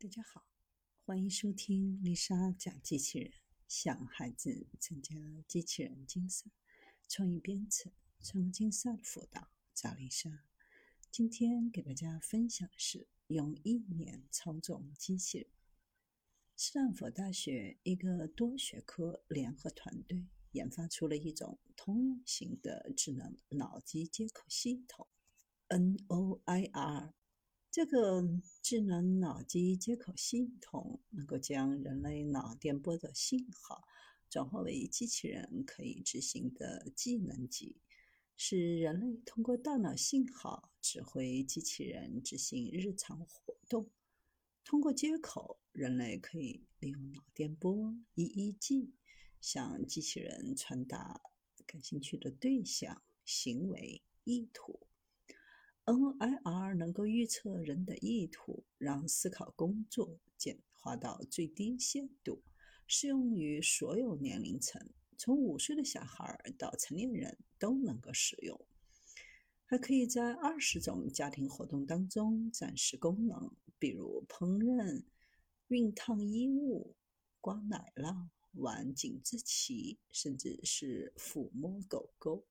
大家好，欢迎收听丽莎讲机器人，向孩子参加机器人竞赛、创意编程、创客竞赛的辅导。找丽莎，今天给大家分享的是用意念操纵机器人。斯坦福大学一个多学科联合团队研发出了一种通用型的智能脑机接口系统 （NOIR）。这个智能脑机接口系统能够将人类脑电波的信号转化为机器人可以执行的技能级，使人类通过大脑信号指挥机器人执行日常活动。通过接口，人类可以利用脑电波 （EEG） 向机器人传达感兴趣的对象、行为、意图。NIR 能够预测人的意图，让思考工作简化到最低限度，适用于所有年龄层，从五岁的小孩到成年人都能够使用。还可以在二十种家庭活动当中展示功能，比如烹饪、熨烫衣物、刮奶酪、玩紧致旗，甚至是抚摸狗狗。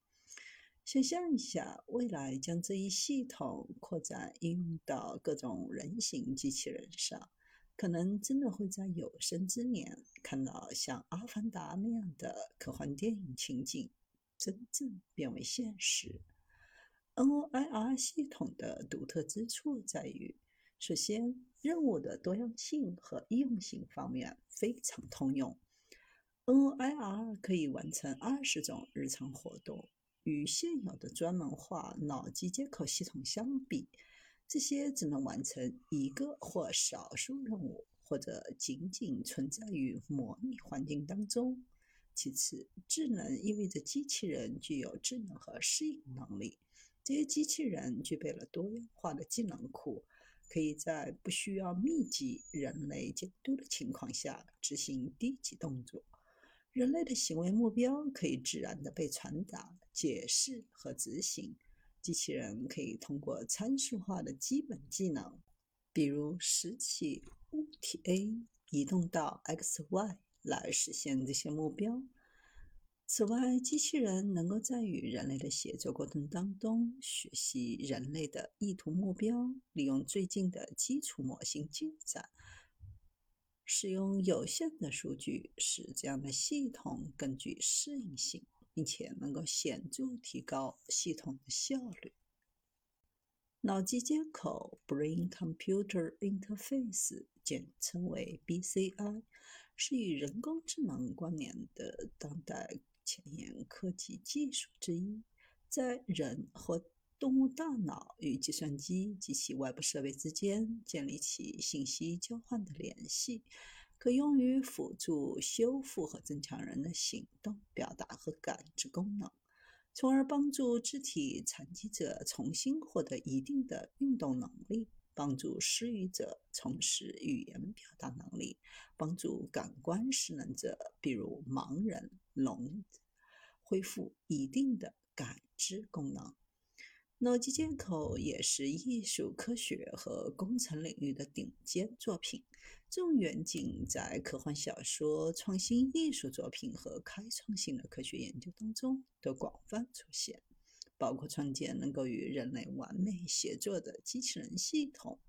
想象一下，未来将这一系统扩展应用到各种人形机器人上，可能真的会在有生之年看到像《阿凡达》那样的科幻电影情景真正变为现实。NOIR 系统的独特之处在于，首先，任务的多样性和易用性方面非常通用。NOIR 可以完成二十种日常活动。与现有的专门化脑机接口系统相比，这些只能完成一个或少数任务，或者仅仅存在于模拟环境当中。其次，智能意味着机器人具有智能和适应能力。这些机器人具备了多样化的技能库，可以在不需要密集人类监督的情况下执行低级动作。人类的行为目标可以自然地被传达、解释和执行。机器人可以通过参数化的基本技能，比如拾起物体 A 移动到 X、Y 来实现这些目标。此外，机器人能够在与人类的协作过程当中学习人类的意图目标，利用最近的基础模型进展。使用有限的数据，使这样的系统更具适应性，并且能够显著提高系统的效率。脑机接口 （Brain-Computer Interface） 简称为 BCI，是与人工智能关联的当代前沿科技技术之一，在人和动物大脑与计算机及其外部设备之间建立起信息交换的联系，可用于辅助修复和增强人的行动、表达和感知功能，从而帮助肢体残疾者重新获得一定的运动能力，帮助失语者重拾语言表达能力，帮助感官失能者，比如盲人、聋，恢复一定的感知功能。脑机接口也是艺术、科学和工程领域的顶尖作品。这种远景在科幻小说、创新艺术作品和开创性的科学研究当中都广泛出现，包括创建能够与人类完美协作的机器人系统。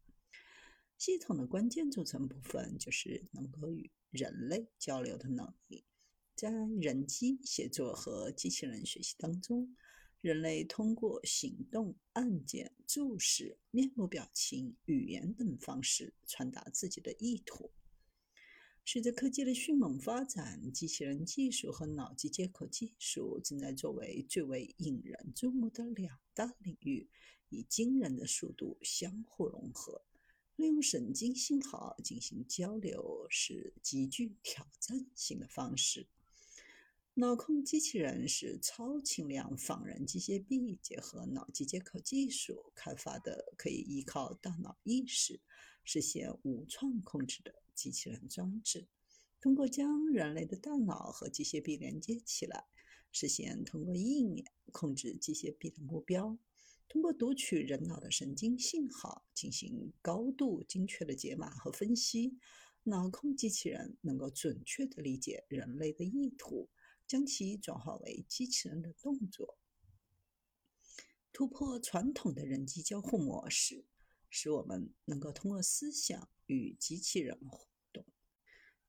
系统的关键组成部分就是能够与人类交流的能力。在人机协作和机器人学习当中。人类通过行动、按键、注视、面部表情、语言等方式传达自己的意图。随着科技的迅猛发展，机器人技术和脑机接口技术正在作为最为引人注目的两大领域，以惊人的速度相互融合。利用神经信号进行交流是极具挑战性的方式。脑控机器人是超轻量仿人机械臂结合脑机接口技术开发的，可以依靠大脑意识实现无创控制的机器人装置。通过将人类的大脑和机械臂连接起来，实现通过意念控制机械臂的目标。通过读取人脑的神经信号进行高度精确的解码和分析，脑控机器人能够准确地理解人类的意图，将其转化为机器人的动作，突破传统的人机交互模式，使我们能够通过思想与机器人互动。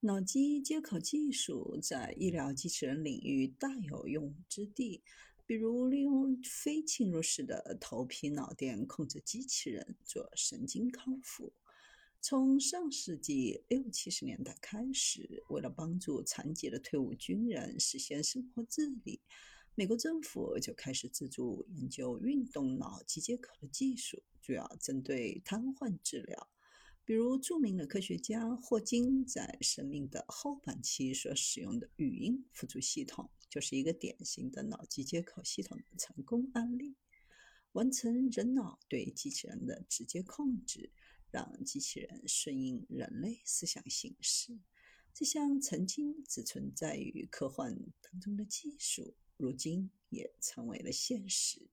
脑机接口技术在医疗机器人领域大有用之地。比如，利用非侵入式的头皮脑电控制机器人做神经康复。从上世纪六七十年代开始，为了帮助残疾的退伍军人实现生活自理，美国政府就开始资助研究运动脑机接口的技术，主要针对瘫痪治疗。比如，著名的科学家霍金在生命的后半期所使用的语音辅助系统，就是一个典型的脑机接口系统的成功案例。完成人脑对机器人的直接控制，让机器人顺应人类思想形式。这项曾经只存在于科幻当中的技术，如今也成为了现实。